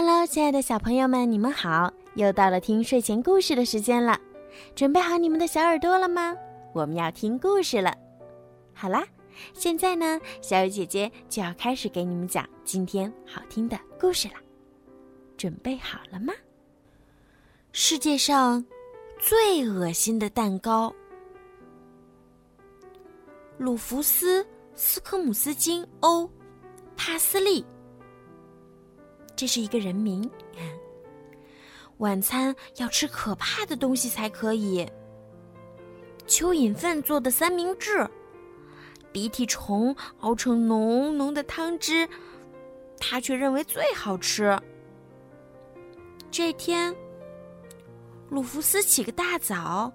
Hello，亲爱的小朋友们，你们好！又到了听睡前故事的时间了，准备好你们的小耳朵了吗？我们要听故事了。好啦，现在呢，小雨姐姐就要开始给你们讲今天好听的故事了。准备好了吗？世界上最恶心的蛋糕——鲁弗斯·斯科姆斯金欧·帕斯利。这是一个人名。晚餐要吃可怕的东西才可以。蚯蚓粪做的三明治，鼻涕虫熬成浓浓的汤汁，他却认为最好吃。这天，鲁弗斯起个大早，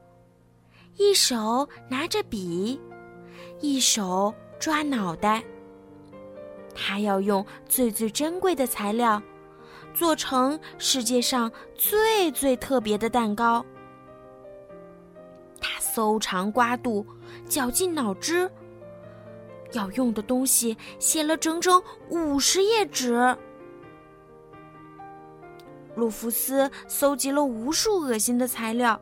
一手拿着笔，一手抓脑袋。他要用最最珍贵的材料。做成世界上最最特别的蛋糕。他搜肠刮肚，绞尽脑汁，要用的东西写了整整五十页纸。鲁弗斯搜集了无数恶心的材料，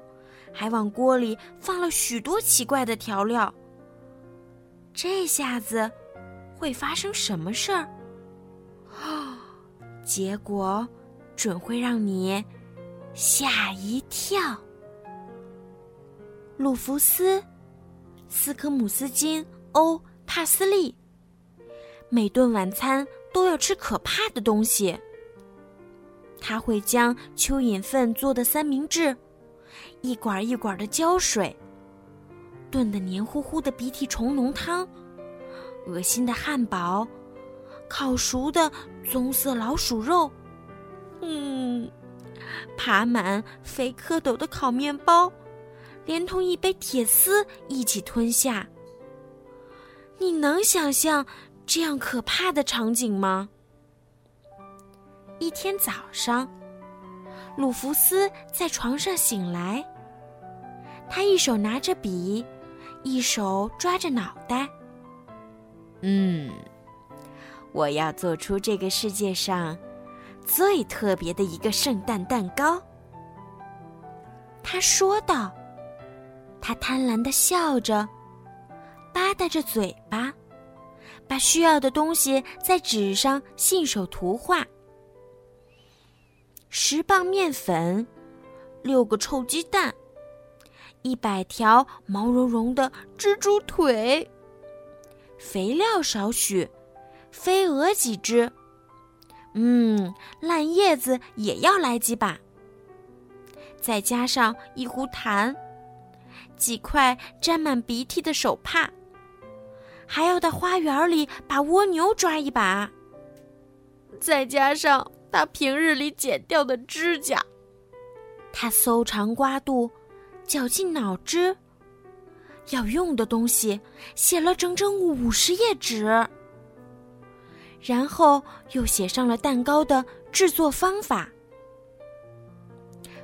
还往锅里放了许多奇怪的调料。这下子会发生什么事儿？结果，准会让你吓一跳。鲁弗斯·斯科姆斯金欧·帕斯利，每顿晚餐都要吃可怕的东西。他会将蚯蚓粪做的三明治，一管一管的胶水，炖的黏糊糊的鼻涕虫浓汤，恶心的汉堡。烤熟的棕色老鼠肉，嗯，爬满肥蝌蚪的烤面包，连同一杯铁丝一起吞下。你能想象这样可怕的场景吗？一天早上，鲁弗斯在床上醒来，他一手拿着笔，一手抓着脑袋，嗯。我要做出这个世界上最特别的一个圣诞蛋糕，他说道。他贪婪的笑着，吧嗒着嘴巴，把需要的东西在纸上信手涂画：十磅面粉，六个臭鸡蛋，一百条毛茸茸的蜘蛛腿，肥料少许。飞蛾几只，嗯，烂叶子也要来几把。再加上一壶痰，几块沾满鼻涕的手帕，还要到花园里把蜗牛抓一把。再加上他平日里剪掉的指甲，他搜肠刮肚，绞尽脑汁，要用的东西写了整整五十页纸。然后又写上了蛋糕的制作方法。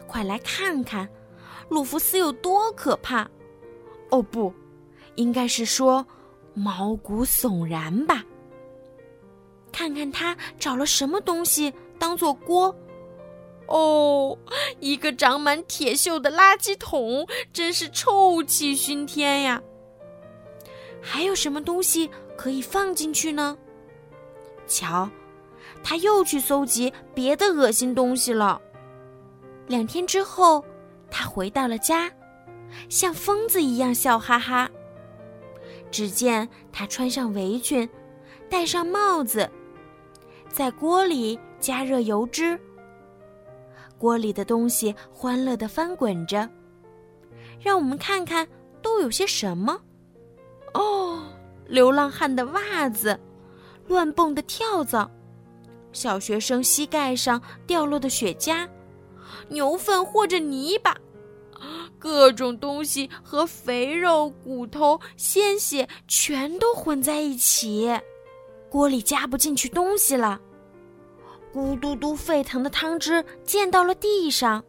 快来看看，鲁弗斯有多可怕！哦，不，应该是说毛骨悚然吧。看看他找了什么东西当做锅？哦，一个长满铁锈的垃圾桶，真是臭气熏天呀！还有什么东西可以放进去呢？瞧，他又去搜集别的恶心东西了。两天之后，他回到了家，像疯子一样笑哈哈。只见他穿上围裙，戴上帽子，在锅里加热油脂。锅里的东西欢乐地翻滚着。让我们看看都有些什么。哦，流浪汉的袜子。乱蹦的跳蚤，小学生膝盖上掉落的雪茄，牛粪或者泥巴，各种东西和肥肉、骨头、鲜血全都混在一起，锅里加不进去东西了。咕嘟嘟沸腾的汤汁溅到了地上，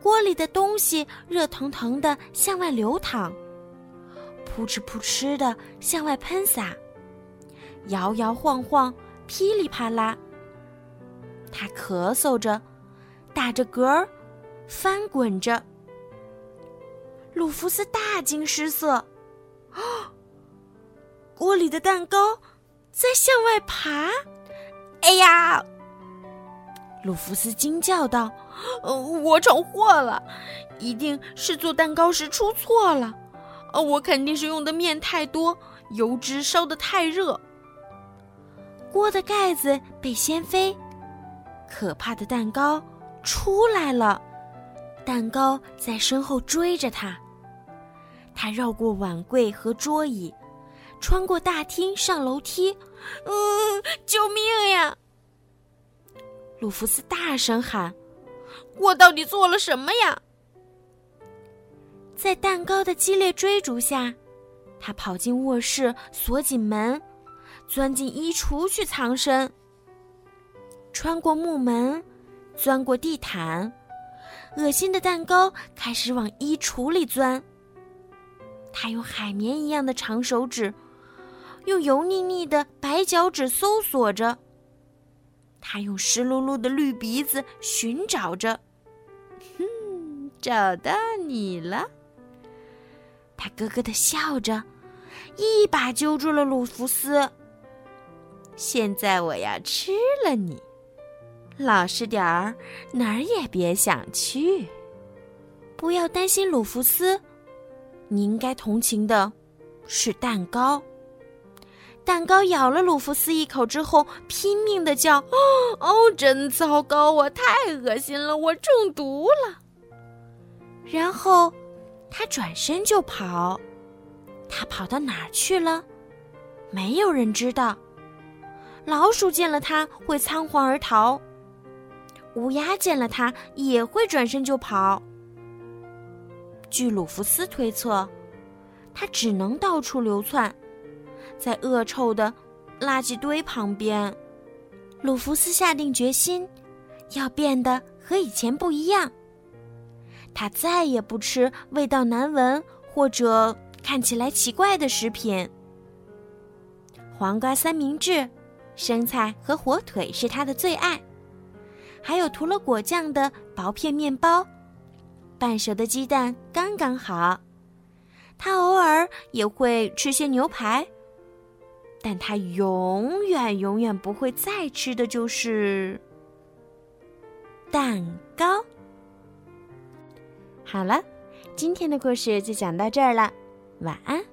锅里的东西热腾腾的向外流淌，扑哧扑哧的向外喷洒。摇摇晃晃，噼里啪啦。他咳嗽着，打着嗝儿，翻滚着。鲁弗斯大惊失色，啊！锅里的蛋糕在向外爬！哎呀！鲁弗斯惊叫道：“呃，我闯祸了，一定是做蛋糕时出错了。呃，我肯定是用的面太多，油脂烧得太热。锅的盖子被掀飞，可怕的蛋糕出来了，蛋糕在身后追着他。他绕过碗柜和桌椅，穿过大厅上楼梯。嗯，救命呀！”鲁弗斯大声喊：“我到底做了什么呀？”在蛋糕的激烈追逐下，他跑进卧室，锁紧门，钻进衣橱去藏身。穿过木门，钻过地毯，恶心的蛋糕开始往衣橱里钻。他用海绵一样的长手指，用油腻腻的白脚趾搜索着。他用湿漉漉的绿鼻子寻找着，哼，找到你了。他咯咯的笑着，一把揪住了鲁弗斯。现在我要吃了你，老实点儿，哪儿也别想去。不要担心，鲁弗斯，你应该同情的是蛋糕。蛋糕咬了鲁弗斯一口之后，拼命的叫：“哦哦，真糟糕我！太恶心了，我中毒了。”然后，他转身就跑。他跑到哪儿去了？没有人知道。老鼠见了它会仓皇而逃，乌鸦见了他也会转身就跑。据鲁弗斯推测，他只能到处流窜。在恶臭的垃圾堆旁边，鲁弗斯下定决心，要变得和以前不一样。他再也不吃味道难闻或者看起来奇怪的食品。黄瓜三明治、生菜和火腿是他的最爱，还有涂了果酱的薄片面包，半熟的鸡蛋刚刚好。他偶尔也会吃些牛排。但他永远永远不会再吃的就是蛋糕。好了，今天的故事就讲到这儿了，晚安。